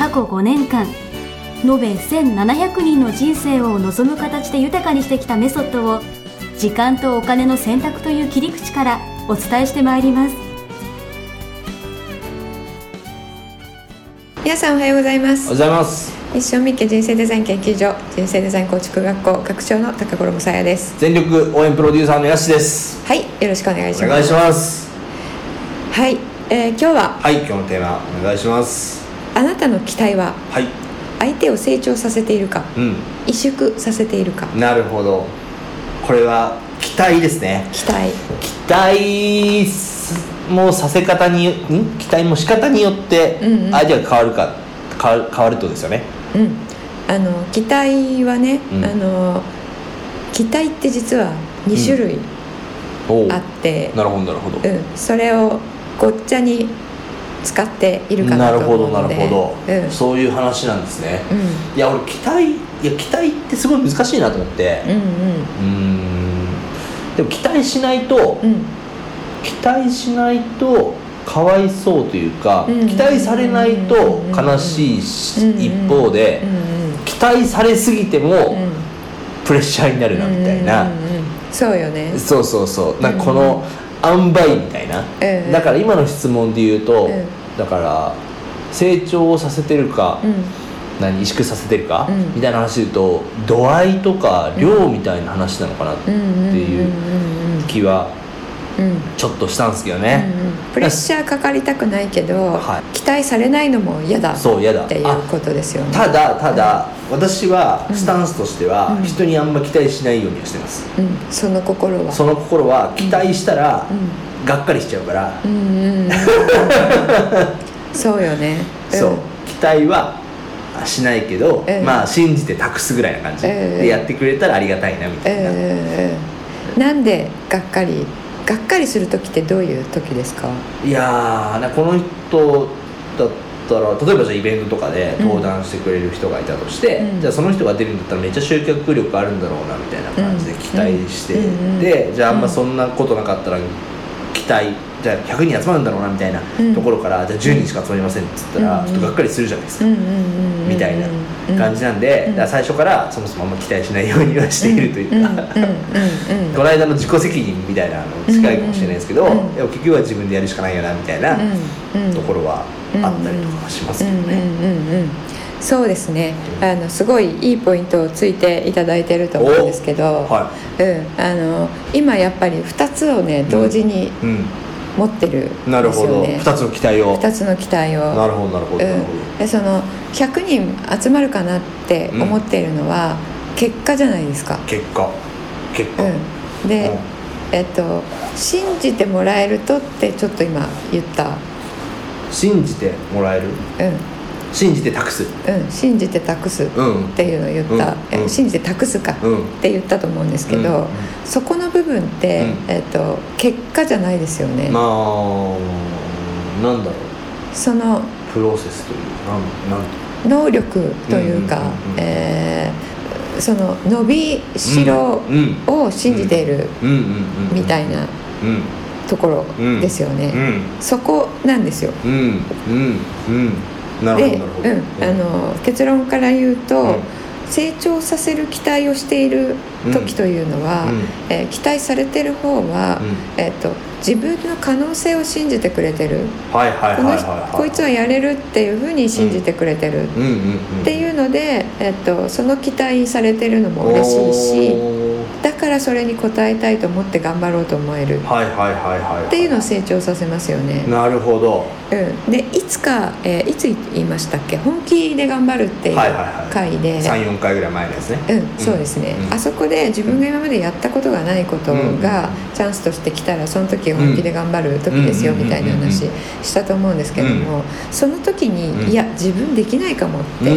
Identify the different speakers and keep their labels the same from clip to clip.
Speaker 1: 過去5年間延べ1700人の人生を望む形で豊かにしてきたメソッドを時間とお金の選択という切り口からお伝えしてまいります。
Speaker 2: 皆さんおはようございます。
Speaker 3: おはようございます。
Speaker 2: 一生みっけ人生デザイン研究所人生デザイン構築学校学長の高頃もさやです。
Speaker 3: 全力応援プロデューサーのやしです。
Speaker 2: はいよろしくお願いします。
Speaker 3: お願いします。
Speaker 2: はい、えー今日は？
Speaker 3: はい今日のテーマお願いします
Speaker 2: あなたの期待は
Speaker 3: はい。
Speaker 2: 相手を成長させているか
Speaker 3: う
Speaker 2: 萎縮させているか。
Speaker 3: んなるほど。これは期待ですね。
Speaker 2: 期待。
Speaker 3: 期待すもさせ方によん？期待も仕方によって
Speaker 2: うんうん。
Speaker 3: 相手が変わるか変わる変わるとですよね。
Speaker 2: うん。あの期待はね、
Speaker 3: うん。
Speaker 2: あの期待って実は2種類あって、
Speaker 3: なるほどなるほど。
Speaker 2: うん。それをごっちゃに使っているかな
Speaker 3: なるほ
Speaker 2: と思うので。
Speaker 3: どなるほど、
Speaker 2: うん。
Speaker 3: そういう話なんですね。
Speaker 2: うん。
Speaker 3: いや俺期待いや期待ってすごい難しいなと思って。
Speaker 2: うんうん。
Speaker 3: でも期待しないと、
Speaker 2: うん。
Speaker 3: 期待しないとかわいそうというか、
Speaker 2: うん。
Speaker 3: 期待されないと悲しい一方で、期待されすぎても
Speaker 2: うん。
Speaker 3: プレッシャーになるなみたいな、
Speaker 2: そうよね。
Speaker 3: そうそうそう。なんかこの塩梅みたいな、
Speaker 2: うん
Speaker 3: だから今の質問で言うと、
Speaker 2: うん
Speaker 3: だから成長させてるか、
Speaker 2: うん。
Speaker 3: 何萎縮させてるか、
Speaker 2: うん。
Speaker 3: みたいな話で言うと度合いとか量みたいな話なのかなっていう気は
Speaker 2: うん
Speaker 3: ちょっとしたんですけどね、
Speaker 2: うんうん。プレッシャーかかりたくないけど、
Speaker 3: はい。
Speaker 2: 期待されないのも嫌だ
Speaker 3: そう嫌だ
Speaker 2: っていうことですよね。
Speaker 3: ただただ、私はスタンスとしては、
Speaker 2: うん。
Speaker 3: 人にあんま期待しないようにはしてます、
Speaker 2: うん、その心は。
Speaker 3: その心は期待したら、
Speaker 2: う
Speaker 3: がっかりしちゃうから、
Speaker 2: んうんうんうん。そうよね、ん
Speaker 3: そう。期待はあしないけど、
Speaker 2: うん
Speaker 3: まあ信じて託すぐらいな感じ、
Speaker 2: うん
Speaker 3: でやってくれたらありがたいなみたいな、
Speaker 2: うんうんうんなんでがっかりがっかりする時ってどういう時ですか？
Speaker 3: いやーなこの人だったら例えばじゃあイベントとかで登壇してくれる人がいたとして、
Speaker 2: うん。
Speaker 3: じゃあその人が出るんだったらめっちゃ集客力あるんだろうなみたいな感じで期待して、
Speaker 2: うん。うん。
Speaker 3: でじゃああんまそんなことなかったら期待じゃあ100人集まるんだろうなみたいな
Speaker 2: うん。
Speaker 3: ところから、じゃあ10人しか集まりませんっつったら、
Speaker 2: うん。
Speaker 3: ちょっとがっかりするじゃないですか、みたいな感じなんで、最初からそもそもあんま期待しないようにはしているというか、この間の自己責任みたいなの近いかもしれないですけど、でも結局は自分でやるしかないよなみたいなところはあったりとかしますけどね。
Speaker 2: そうですね。あのすごいいいポイントをついていただいてると思うんですけど、
Speaker 3: は
Speaker 2: うん、あの今やっぱり2つをね同時に
Speaker 3: い、うん、
Speaker 2: 持ってるんです
Speaker 3: なるほど、
Speaker 2: よね
Speaker 3: 二つの期待を。
Speaker 2: 2つの期待を。
Speaker 3: なるほどなるほど
Speaker 2: うん、でその100人集まるかなって思っているのは結果じゃないですか、
Speaker 3: ど。結果。結果。
Speaker 2: うん、で、えっと信じてもらえるとってちょっと今言った、
Speaker 3: 信じてもらえる、
Speaker 2: う
Speaker 3: 信じて託す。
Speaker 2: んうん、信じて託すっ
Speaker 3: うん。
Speaker 2: ていうのを言った、
Speaker 3: うん。
Speaker 2: 信じて託すか
Speaker 3: うん。
Speaker 2: って言ったと思うんですけど、
Speaker 3: うん。
Speaker 2: そこの部分って、
Speaker 3: うん。
Speaker 2: えっと結果じゃないですよね、
Speaker 3: まあなんだろう。
Speaker 2: その
Speaker 3: プロセスというなんなん
Speaker 2: 能力というか、えーその伸びしろ
Speaker 3: うん。
Speaker 2: を信じているみたいな
Speaker 3: うん。
Speaker 2: ところですよね、
Speaker 3: うん。
Speaker 2: そこなんですよ。
Speaker 3: うん。うん。うん
Speaker 2: で。うん、あの結論から言うと、
Speaker 3: うん。
Speaker 2: 成長させる期待をしている時というのは、
Speaker 3: うん。
Speaker 2: えー期待されてる方は、
Speaker 3: うん。
Speaker 2: えー、と自分の可能性を信じてくれてる。こ
Speaker 3: い
Speaker 2: つはやれるっていうふうに信じてくれてる。っていうので、えー、とその期待されてるのも嬉しいしだだからそれに応えたいと思って頑張ろうと思える。
Speaker 3: はいはいはいはい。
Speaker 2: っていうのを成長させますよね。
Speaker 3: なるほど。
Speaker 2: うん、でいつか、えーいつ言いましたっけ？本気で頑張るっていう
Speaker 3: はいはいはい。
Speaker 2: 回で、
Speaker 3: 34回ぐらい前のやつね。
Speaker 2: うん、そうですね、
Speaker 3: うん。
Speaker 2: あそこで自分が今までやったことがないことがチャンスとしてきたらその時本気で頑張る時ですよ
Speaker 3: うん
Speaker 2: みたいな話したと思うんですけどもその時
Speaker 3: うん。
Speaker 2: にいや自分できないかもって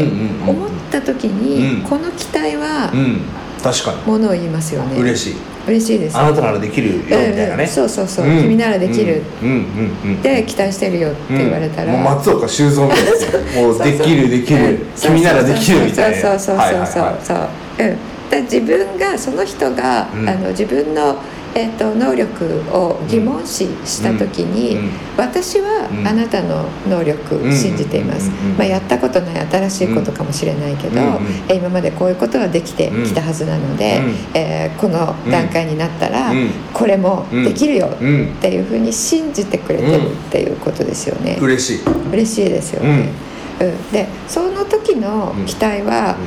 Speaker 2: 思った時に
Speaker 3: うん。
Speaker 2: この期待は
Speaker 3: うん確かに。
Speaker 2: ものを言いますよね。
Speaker 3: 嬉しい。
Speaker 2: 嬉しいです。
Speaker 3: あなたならできるよみたいなね。
Speaker 2: うんうんそうそう。そう、
Speaker 3: ん。
Speaker 2: 君ならできる。
Speaker 3: うん
Speaker 2: で期待してるよって言われたら、
Speaker 3: 松岡修造みたいですね もうできるできる。
Speaker 2: うん
Speaker 3: 君ならできるみたいな
Speaker 2: そうそうそうそうそう。
Speaker 3: はいはいはい。
Speaker 2: そううんだから自分がその人が、
Speaker 3: うん。
Speaker 2: あの自分の、えー、と能力を疑問視した時に、
Speaker 3: うん
Speaker 2: 私は
Speaker 3: うん
Speaker 2: あなたの能力
Speaker 3: うん
Speaker 2: 信じています、
Speaker 3: うん
Speaker 2: まあ、やったことない新しいことかもしれないけど、
Speaker 3: うん
Speaker 2: え今までこういうことはできてきたはずなので、
Speaker 3: うん。
Speaker 2: えーこの段階になったら、
Speaker 3: うん。
Speaker 2: これもできるよ
Speaker 3: うん。
Speaker 2: っていうふうに信じてくれてるっていうことですよね。
Speaker 3: 嬉しい。
Speaker 2: 嬉しいですよね、うん。でその時の期待は、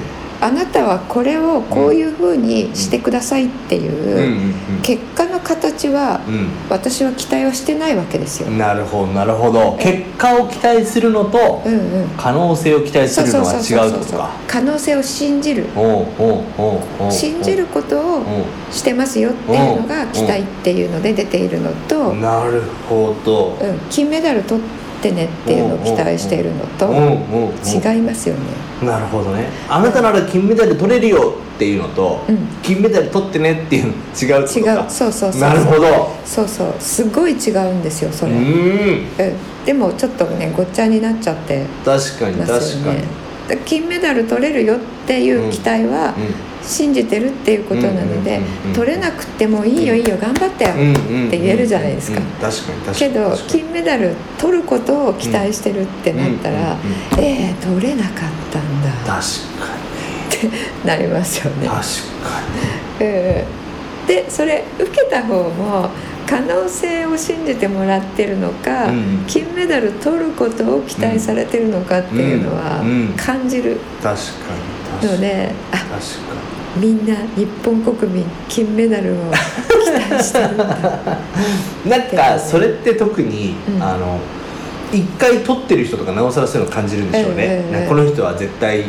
Speaker 2: あなたはこれをこういうふうにしてくださいってい
Speaker 3: う
Speaker 2: 結果の形は
Speaker 3: うん。
Speaker 2: 私は期待はしてないわけですよ。
Speaker 3: うん、なるほどなるほど。結果を期待するのと可能性を期待するのは違うとか。
Speaker 2: 可能性を信じる。信じることをしてますよっていうのが期待っていうので出ているのと、う。ん、
Speaker 3: なるほど
Speaker 2: 金メダル取ってねっていうのを期待しているのと
Speaker 3: うんうんうん
Speaker 2: 違いますよね。
Speaker 3: なるほどね。あなたなら金メダル取れるよっていうのと、
Speaker 2: うん。
Speaker 3: 金メダル取ってねっていうの違う
Speaker 2: 違
Speaker 3: か。
Speaker 2: う。そうそうそう
Speaker 3: なるほど。
Speaker 2: そうそう。すごい違うんですよそうれ、うん、
Speaker 3: ん
Speaker 2: でもちょっとねごっちゃになっちゃって
Speaker 3: 確かに確かに、
Speaker 2: 金メダル取れるよっていう期待は信じてるっていうことなので取れなくてもいいよいいよ頑張ったよって言えるじゃないですか。けど金メダル取ることを期待してるってなったらえー、取れなかったんだ。
Speaker 3: 確か
Speaker 2: ってなりますよね。
Speaker 3: に確か
Speaker 2: うんでそれ受けた方も可能性を信じてもらってるのか、
Speaker 3: うん
Speaker 2: 金メダル取ることを期待されてるのかっていうのは感じる
Speaker 3: に確かに。確かに。
Speaker 2: ので、あ
Speaker 3: 確か
Speaker 2: みんな日本国民金メダルを期待してるんだ。
Speaker 3: に なんかそれって特に、
Speaker 2: うん。
Speaker 3: あの一回取ってる人とかなおさらそういうの感じるんでしょうね、
Speaker 2: うんうんうん
Speaker 3: なんかこの人は絶対
Speaker 2: うん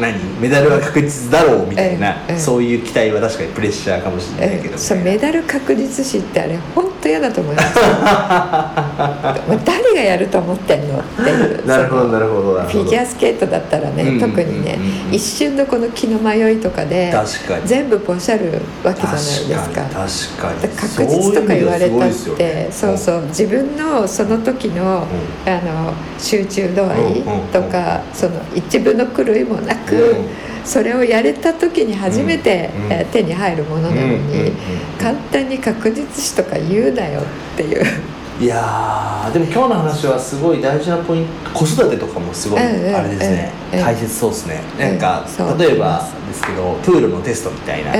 Speaker 3: 何？メダルは確実だろうみたいな、
Speaker 2: うんうん
Speaker 3: そういう期待は確かにプレッシャーかもしれないけど、
Speaker 2: うんそうメダル確実視ってあれ本当嫌だと思います。誰がやると思ってんのっていう
Speaker 3: なるほどなるほど
Speaker 2: フィギュアスケートだったらね、
Speaker 3: うん
Speaker 2: 特にね、
Speaker 3: うん
Speaker 2: 一瞬のこの気の迷いとかで全部ポシャるわけじゃないですか。
Speaker 3: 確
Speaker 2: 実とか言われたって
Speaker 3: そう
Speaker 2: そうそう。自分のその時の,、あの集中度合いとか、その一分の狂いもなく、
Speaker 3: うん。
Speaker 2: それをやれた時に初めて、
Speaker 3: うん。
Speaker 2: えー手に入るものなのに、
Speaker 3: うんうんうん。
Speaker 2: 簡単に確実視とか言うなよっていう。
Speaker 3: いやーでも今日の話はすごい大事なポイント子育てとかもすごいあれですね、大切そうですね。なんか、例えばですけどプールのテストみたいな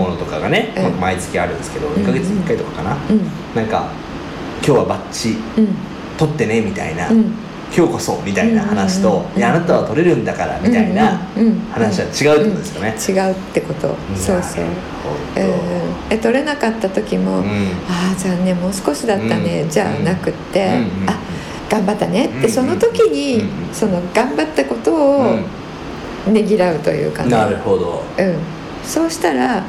Speaker 3: ものとかがね、毎月あるんですけど2ヶ月に1回とかかな、
Speaker 2: うん。
Speaker 3: なんか今日はバッチ
Speaker 2: うん。
Speaker 3: 取ってねみたいな、
Speaker 2: うん
Speaker 3: 今日こそみたいな話と、
Speaker 2: うんうんうん。
Speaker 3: いやあなたは取れるんだからみたいな
Speaker 2: うんうんうん
Speaker 3: 話は違うってことですよね、
Speaker 2: 違うってこと、そうそう、うんうん、え取れなかった時も、
Speaker 3: うん。
Speaker 2: ああ残念。もう少しだったね、
Speaker 3: うん。
Speaker 2: じゃなくって、
Speaker 3: うんうん
Speaker 2: あ頑張ったねって、
Speaker 3: うん
Speaker 2: その時に、
Speaker 3: うん
Speaker 2: その頑張ったことをねぎらうというかね、
Speaker 3: なるほど、
Speaker 2: うん、そうしたら、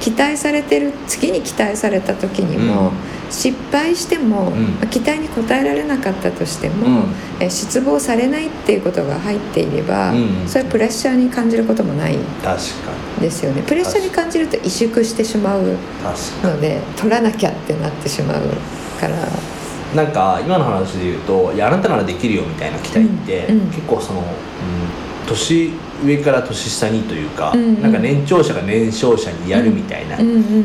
Speaker 2: 期待されてる次に期待された時にも、
Speaker 3: うん。
Speaker 2: 失敗しても、
Speaker 3: うん。
Speaker 2: まあ期待に応えられなかったとしても、
Speaker 3: うん。
Speaker 2: え失望されないっていうことが入っていれば、
Speaker 3: うん。
Speaker 2: それはプレッシャーに感じることもない。
Speaker 3: 確かに。
Speaker 2: ですよね。プレッシャーに感じると萎縮してしまうので取らなきゃってなってしまうから。
Speaker 3: なんか今の話で言うといやあなたならできるよみたいな期待って、
Speaker 2: うん。うん。
Speaker 3: 結構その、うん、年上から年下にというか、
Speaker 2: うんうん。
Speaker 3: なんか年長者が年少者にやるみたいな
Speaker 2: うんうん。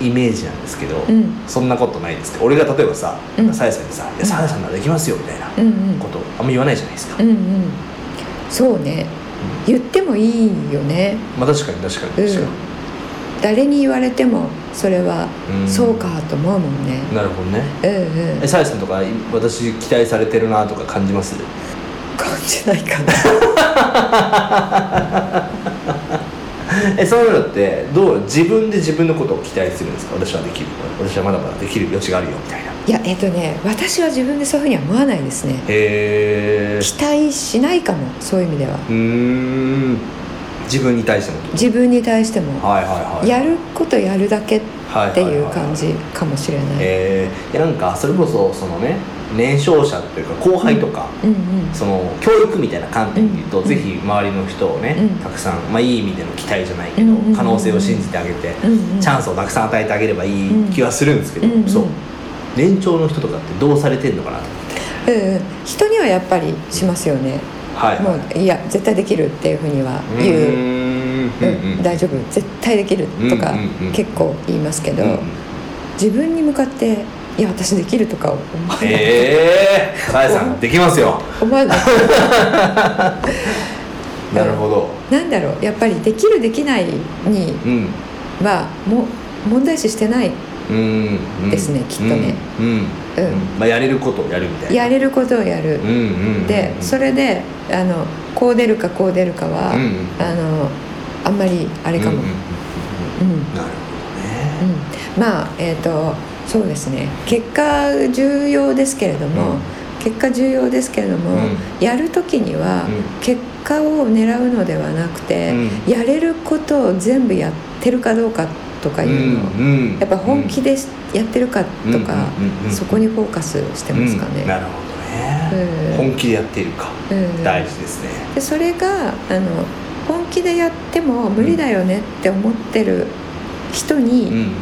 Speaker 3: イメージなんですけど、
Speaker 2: うん。
Speaker 3: そんなことないですか俺が例えばさ
Speaker 2: うん。
Speaker 3: さや、さんにさ「いやさやさんならできますよ」みたいな
Speaker 2: うんうん。
Speaker 3: ことあんま言わないじゃないですか、
Speaker 2: うんうん。そうね。言ってもいいよね。
Speaker 3: まあ確かに確かに確かに、
Speaker 2: 誰に言われてもそれは
Speaker 3: うん。
Speaker 2: そうかと思うもんね。
Speaker 3: なるほどね。
Speaker 2: うんうん。
Speaker 3: えさやさんとか私期待されてるなとか感じます？
Speaker 2: 感じないかな。
Speaker 3: えそういうのってどう自分で自分のことを期待するんですか？私はできる私はまだまだできる余地があるよみたいな。い
Speaker 2: やえっとね私は自分でそういうふうには思わないですね。
Speaker 3: へえ
Speaker 2: 期待しないかもそういう意味では。
Speaker 3: うーん。自分に対しても
Speaker 2: 自分に対しても。
Speaker 3: はいはいはい
Speaker 2: やることやるだけって
Speaker 3: は
Speaker 2: いう感じかもしれない。
Speaker 3: えー、いやなんかそれこそそのね年少者というか後輩とか、その教育みたいな観点で言うと、
Speaker 2: うん
Speaker 3: ぜひ周りの人をね、
Speaker 2: うん。
Speaker 3: たくさん、まあ、いい意味での期待じゃないけど、可能性を信じてあげて、チャンスをたくさん与えてあげればいい気はするんですけど、そう。年長の人とかってどうされてんのかなと思って。
Speaker 2: うんうん。人にはやっぱりしますよね。
Speaker 3: はい
Speaker 2: もういや絶対できるっていうふうには言う。
Speaker 3: う
Speaker 2: 大丈夫。絶対できるとか結構言いますけど、自分に向かっていや私できるとか思わない、
Speaker 3: ええー、さえさんできますよ。
Speaker 2: 思わない。
Speaker 3: なるほど。
Speaker 2: なんだろうやっぱりできるできないに
Speaker 3: うん。
Speaker 2: はも問題視してない
Speaker 3: うんうん。
Speaker 2: ですねきっとね。
Speaker 3: うんうん。
Speaker 2: うん。
Speaker 3: まあ、やれることをやるみたいな。
Speaker 2: やれることをやる、
Speaker 3: うんうんうん。
Speaker 2: でそれであのこう出るかこう出るかは、
Speaker 3: うんうん。
Speaker 2: あのあんまりあれかも、うん
Speaker 3: うんうんうん。なるほどね。
Speaker 2: うん。まあえっ、とそうですね。結果重要ですけれども、
Speaker 3: うん。
Speaker 2: 結果重要ですけれども、
Speaker 3: うん。
Speaker 2: やる時には
Speaker 3: うん。
Speaker 2: 結果を狙うのではなくて、
Speaker 3: う
Speaker 2: やれることを全部やってるかどうかとかいうの、
Speaker 3: うんうん。
Speaker 2: やっぱ本気でやってるかとか、そこにフォーカスしてますかね。
Speaker 3: うん。なるほどね、
Speaker 2: うん。
Speaker 3: 本気でやっているか、
Speaker 2: うん。
Speaker 3: 大事ですね。
Speaker 2: でそれがあの本気でやっても無理だよねって思ってる人に、
Speaker 3: うん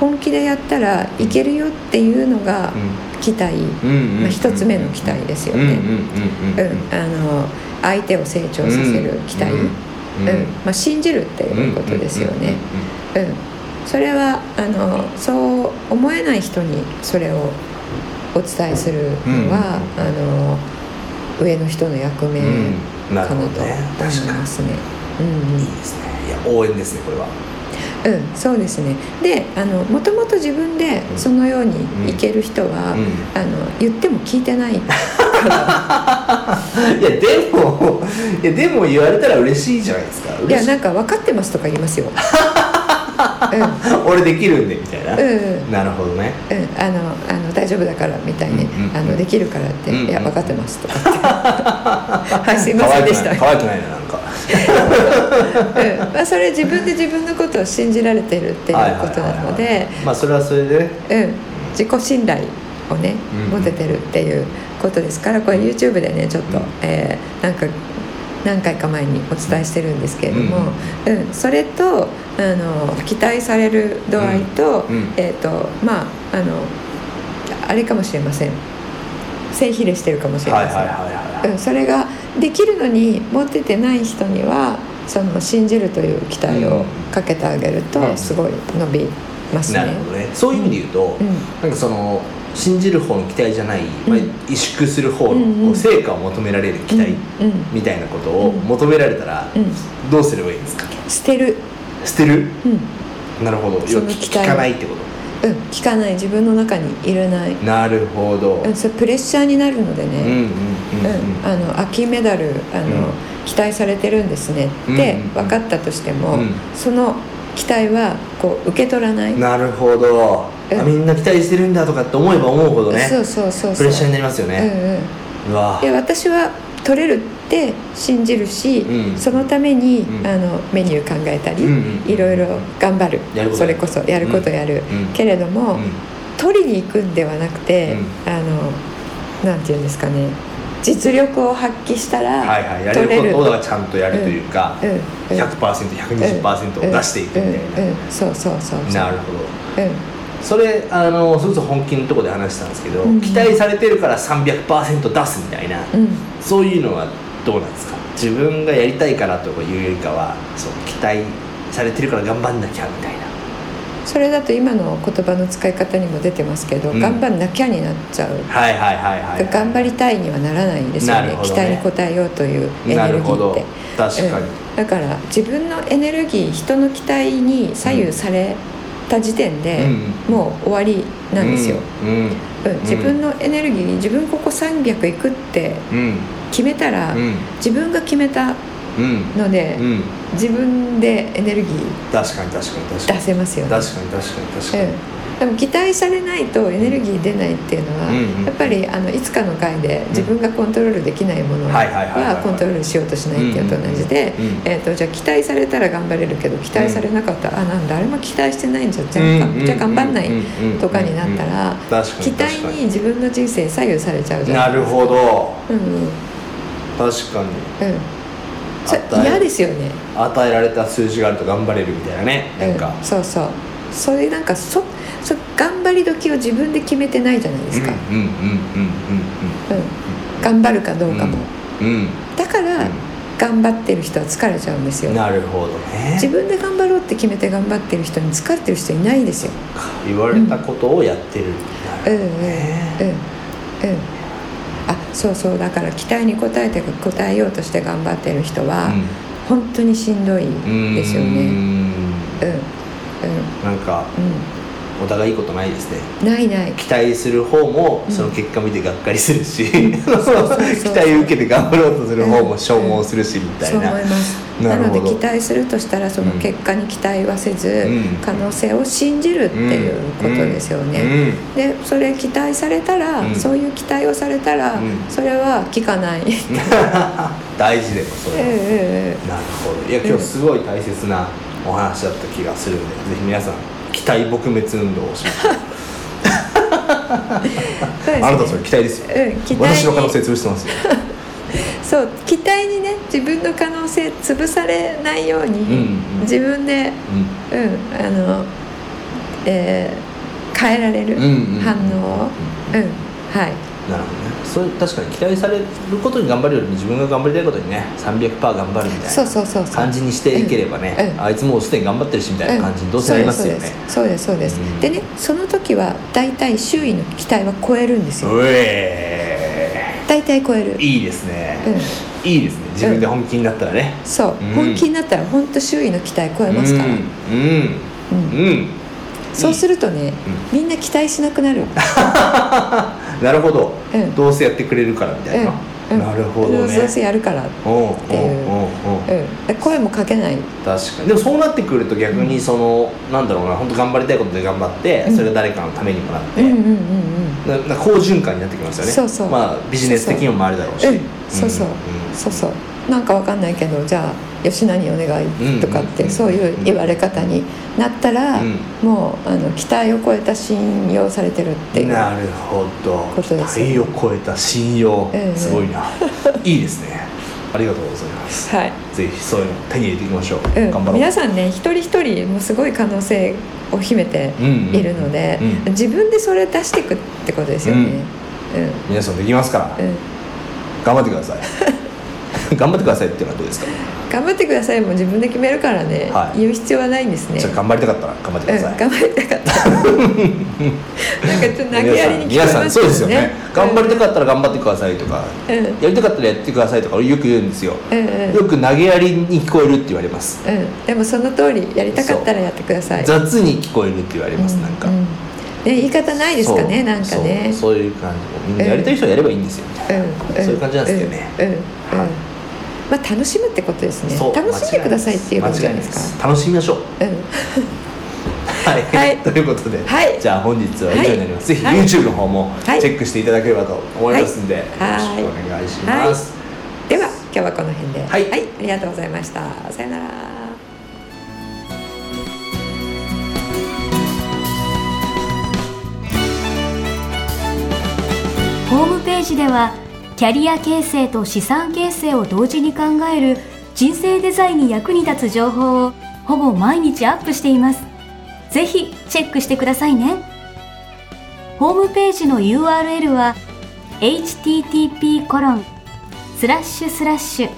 Speaker 2: 本気でやったらいけるよっていうのが期待、まあ、一つ目の期待ですよね、
Speaker 3: うん
Speaker 2: あの相手を成長させる期待、
Speaker 3: うん
Speaker 2: うんまあ、信じるっていうことですよね、うんそれはあのそう思えない人にそれをお伝えするのは、あの上の人の役目かなと思いますね。うん。
Speaker 3: いいですね。いや応援ですねこれは
Speaker 2: うん、うん、そうですね。であのもともと自分でそのようにいける人は、
Speaker 3: うん。
Speaker 2: あの言っても聞いてない。
Speaker 3: いやでもいやでも言われたら嬉しいじゃないですか。
Speaker 2: いやなんか分かってますとか言いますよ。うん。
Speaker 3: 俺できるんでみたいな、
Speaker 2: うんうん。
Speaker 3: なるほどね。
Speaker 2: うん、あのあの大丈夫だからみたいに、
Speaker 3: うんうんうん。
Speaker 2: あのできるからって、
Speaker 3: うんうん
Speaker 2: いや分かってますとかって。はいすいませんでした、
Speaker 3: 可愛くないなか。
Speaker 2: うん。まあ、それ自分で自分のことを信じられてるっていうことなので。
Speaker 3: まあそれはそれでね。
Speaker 2: うん。自己信頼をね
Speaker 3: うん
Speaker 2: 持ててるっていうことですからこれ YouTube でねちょっと、
Speaker 3: うん。
Speaker 2: えーなんか何回か前にお伝えしてるんですけれども、うんそれとあの期待される度合いと,、
Speaker 3: うんうん。
Speaker 2: えーとまああのあれかもしれません。性比例してるかもしれません、
Speaker 3: はいはいはいはい。
Speaker 2: うん、それができるのに持っててない人にはその信じるという期待をかけてあげると
Speaker 3: うん。
Speaker 2: すごい伸びますね。
Speaker 3: なるほどね。そういう意味で言うと、
Speaker 2: うん。
Speaker 3: なんかその信じる方の期待じゃない、まあ
Speaker 2: うん、
Speaker 3: 萎縮する方の、成果を求められる期待
Speaker 2: うんうん。
Speaker 3: みたいなことを
Speaker 2: うん。
Speaker 3: 求められたら、
Speaker 2: うん。
Speaker 3: どうすればいいんですか？
Speaker 2: 捨てる、
Speaker 3: 捨てる？
Speaker 2: うん。
Speaker 3: なるほど。聞
Speaker 2: の期待。
Speaker 3: かないってこ
Speaker 2: うん、聞かない。自分の中に入れない、
Speaker 3: となるほど、
Speaker 2: うん、それプレッシャーになるのでね、
Speaker 3: うんうんうんうん
Speaker 2: うんあの秋メダルあの、
Speaker 3: うん。
Speaker 2: 期待されてるんですね。って
Speaker 3: うん。
Speaker 2: 分かったとしても、
Speaker 3: うん。
Speaker 2: その期待はこう受け取らない、
Speaker 3: なるほど、
Speaker 2: うん。
Speaker 3: あみんな期待してるんだとかって思えば思うほどね。
Speaker 2: そうそうそう
Speaker 3: プレッシャーになりますよね、
Speaker 2: うんうん。
Speaker 3: うわ。
Speaker 2: で私は取れるって信じるし、
Speaker 3: うん。
Speaker 2: そのために、
Speaker 3: うん。
Speaker 2: あのメニュー考えたり、
Speaker 3: うんうん
Speaker 2: いろいろ頑張る。それこそやることやる、
Speaker 3: うん。
Speaker 2: けれども、
Speaker 3: うん。
Speaker 2: 取りに行くんではなくて、あのなんていうんですかね実力を発揮したら、
Speaker 3: はいはいや
Speaker 2: 取れる
Speaker 3: ことがちゃんとやるというか、
Speaker 2: うんうん
Speaker 3: 100%120% を出していくみたいな、
Speaker 2: うんうん。そうそうそうそう。
Speaker 3: なるほど。
Speaker 2: うん。
Speaker 3: それあのそれこそ本気のところで話したんですけど、
Speaker 2: うん。
Speaker 3: 期待されてるから300%出すみたいな、
Speaker 2: うん。
Speaker 3: そういうのはどうなんですか？自分がやりたいからとかいうよりかはそう期待されてるから頑張んなきゃみたいな
Speaker 2: それだと今の言葉の使い方にも出てますけど、
Speaker 3: うん。
Speaker 2: 頑張んなきゃになっちゃう、
Speaker 3: はいはいはいはい、
Speaker 2: 頑張りたいにはならないんですよね。
Speaker 3: ね。
Speaker 2: 期待に応えようというエネルギーって。
Speaker 3: 確かに、
Speaker 2: うん。だから自分のエネルギー人の期待に左右された時点で、
Speaker 3: う
Speaker 2: もう終わりなんですよ、
Speaker 3: うん
Speaker 2: 自分のエネルギー自分ここ300いくって
Speaker 3: うん。
Speaker 2: 決めたら、
Speaker 3: うん。
Speaker 2: 自分が決めた
Speaker 3: うん
Speaker 2: ので、
Speaker 3: うん。
Speaker 2: 自分でエネルギー
Speaker 3: 確かに確かに確かに。
Speaker 2: 出せますよね。
Speaker 3: 確かに確かに確かに、
Speaker 2: うん。でも期待されないとエネルギー出ないっていうのは、
Speaker 3: うんうん。
Speaker 2: やっぱりあのいつかの回で自分がコントロールできないもの
Speaker 3: は
Speaker 2: コントロールしようとしないっていうのと同じで
Speaker 3: うんうんうん
Speaker 2: えーとじゃあ期待されたら頑張れるけど期待されなかったら、あなんだ誰も期待してないんじゃじゃあ,、
Speaker 3: うんうん
Speaker 2: じゃあ頑張んない
Speaker 3: うんうんうん
Speaker 2: とかになったら、期待に自分の人生左右されちゃうじゃ
Speaker 3: ないる
Speaker 2: ですか。
Speaker 3: ほど。
Speaker 2: うんうん。
Speaker 3: 確かに。
Speaker 2: うん嫌ですよね。
Speaker 3: 与えられた数字があると頑張れるみたいなね。なんか、
Speaker 2: うん、そうそう。それなんかそそ頑張り時を自分で決めてないじゃないですか、
Speaker 3: うんうんうんうん
Speaker 2: うん頑張るかどうかも、
Speaker 3: うん。うん。
Speaker 2: だから、頑張ってる人は疲れちゃうんですよ。
Speaker 3: うんなるほどね。
Speaker 2: 自分で頑張ろうって決めて頑張ってる人に疲れてる人いないですよ。
Speaker 3: 言われたことをやってる、
Speaker 2: うんうん。うんうん。
Speaker 3: ね
Speaker 2: あそうそうだから期待に応えて応えようとして頑張ってる人は、本当にしんどい
Speaker 3: うん
Speaker 2: ですよね。うん。
Speaker 3: うん。
Speaker 2: うん。
Speaker 3: なんか
Speaker 2: う
Speaker 3: お互いいいことないですね。
Speaker 2: んないない。
Speaker 3: 期待する方も
Speaker 2: うん。
Speaker 3: その結果見てがっかりするし、
Speaker 2: そうそう
Speaker 3: 期待受けて頑張ろうとする方も消耗するしみたい
Speaker 2: そう
Speaker 3: な、
Speaker 2: 思います。
Speaker 3: な
Speaker 2: ので期待するとしたらその
Speaker 3: うん
Speaker 2: 結果に期待はせず、
Speaker 3: うん。
Speaker 2: 可能性を信じるっていうことですよね、
Speaker 3: うん。
Speaker 2: でそれ期待されたら、
Speaker 3: うん。
Speaker 2: そういう期待をされたら、
Speaker 3: うん。
Speaker 2: それは聞かない。
Speaker 3: 大事でもそ。れは、
Speaker 2: えええ
Speaker 3: なるほど。いや今日すごい大切なお話だった気がするんで、ぜひ皆さん期待撲滅運動をしましょう。
Speaker 2: え
Speaker 3: あなたそれ期待ですよ。
Speaker 2: うん期待に。
Speaker 3: 私の可能性潰してますよ。
Speaker 2: そう期待にね自分の可能性潰されないように、
Speaker 3: うんうん。
Speaker 2: 自分で、
Speaker 3: うん。
Speaker 2: うん、あの、えー変えられる反応を、うんはい
Speaker 3: なるほどね。それ確かに期待されることに頑張るよりも自分が頑張りたいことにね300%頑張るみたいな感じにしていければね、あいつもうすでに頑張ってるしみたいな感じにどうせなりますよね、
Speaker 2: そうですそうですでねその時は大体周囲の期待は超えるんですよ。大体超える。
Speaker 3: ーいいですね、
Speaker 2: うん。
Speaker 3: いいですね。自分で本気になったらね、
Speaker 2: そう、
Speaker 3: うん。
Speaker 2: 本気になったら本当周囲の期待超えますから、
Speaker 3: うん。うん。
Speaker 2: うん。
Speaker 3: うん
Speaker 2: そうするとね、みんな期待しなくなる
Speaker 3: なるほど、
Speaker 2: うん。
Speaker 3: どうせやってくれるからみたいな、
Speaker 2: うん。
Speaker 3: なるほどね。
Speaker 2: どうせやるから、
Speaker 3: おう。おうおう
Speaker 2: ていう声もかけない。
Speaker 3: 確かに。でもそうなってくると逆にその、なんだろうな本当頑張りたいことで頑張って、
Speaker 2: うん。
Speaker 3: それが誰かのためにもなって、
Speaker 2: うんうんうんうん。
Speaker 3: なな好循環になってきますよね。
Speaker 2: そうそう。
Speaker 3: まあビジネス的にも回るだろうし。
Speaker 2: うん。そうそう、
Speaker 3: ん
Speaker 2: そうそう。なんかわかんないけどじゃあ吉田にお願いとかって、
Speaker 3: うん。
Speaker 2: そういう言われ方になったら、
Speaker 3: うん。
Speaker 2: もうあの期待を超えた信用されてるっていう
Speaker 3: なるほど。期待を超えた信用、
Speaker 2: ええ。
Speaker 3: すごいな。いいですね。ありがとうございます。
Speaker 2: はい、
Speaker 3: ぜひそういうの手に入れていきましょう、
Speaker 2: うん、
Speaker 3: 頑張ろう。
Speaker 2: 皆さんね一人一人もうすごい可能性を秘めているので、
Speaker 3: うん。うん
Speaker 2: 自分でそれ出していくってことですよね、うん。
Speaker 3: 皆さんできますから、
Speaker 2: うん。
Speaker 3: 頑張ってください 頑張ってくださいっていうのはどうですか？
Speaker 2: 頑張ってくださいも自分で決めるからね、
Speaker 3: はい。
Speaker 2: 言う必要はないんですね。
Speaker 3: じゃあ頑張りたかったら頑張ってください、
Speaker 2: うん、頑張りたかった。なんかちょっと投げやりに聞こえ
Speaker 3: 皆さん
Speaker 2: ますけど
Speaker 3: そうですよね。
Speaker 2: ね
Speaker 3: 頑張りたかったら頑張ってくださいとか、
Speaker 2: うん。
Speaker 3: やりたかったらやってくださいとか俺よく言うんですよ、
Speaker 2: うんうん。
Speaker 3: よく投げやりに聞こえるって言われます。
Speaker 2: うん、でもその通りやりたかったらやってください。
Speaker 3: 雑に聞こえるって言われます、なんか、
Speaker 2: うん。うんね、言い方ないですかねなんかね。
Speaker 3: そう。そういう感じ。みんなやりたい人はやればいいんですよ、
Speaker 2: うん。
Speaker 3: そういう感じなんですよね、
Speaker 2: うん。うん。うん。
Speaker 3: はい
Speaker 2: まあ楽しむってことですね。楽しんでくださいっていうことじゃないですか。
Speaker 3: 楽しみましょう。
Speaker 2: うん。
Speaker 3: はい、
Speaker 2: はい。
Speaker 3: ということで、
Speaker 2: はい。
Speaker 3: じゃあ本日は以上になります、
Speaker 2: はい。
Speaker 3: ぜひ YouTube の方もチ
Speaker 2: はい。
Speaker 3: ェックしていただければと思いますんで、
Speaker 2: はい。
Speaker 3: よろしくお願いします、
Speaker 2: では今日はこの辺で。
Speaker 3: はい。
Speaker 2: ありがとうございました。さよなら。
Speaker 1: ホームページではキャリア形成と資産形成を同時に考える人生デザインに役に立つ情報をほぼ毎日アップしています。ぜひチェックしてくださいね。ホームページの URL は http コロンスラッシュスラッシュ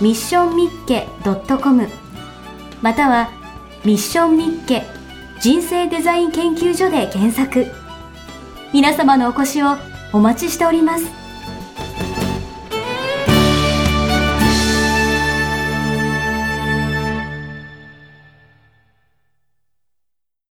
Speaker 1: ミッションミッケ .com またはミッションミッケ人生デザイン研究所で検索皆様のお越しをお待ちしております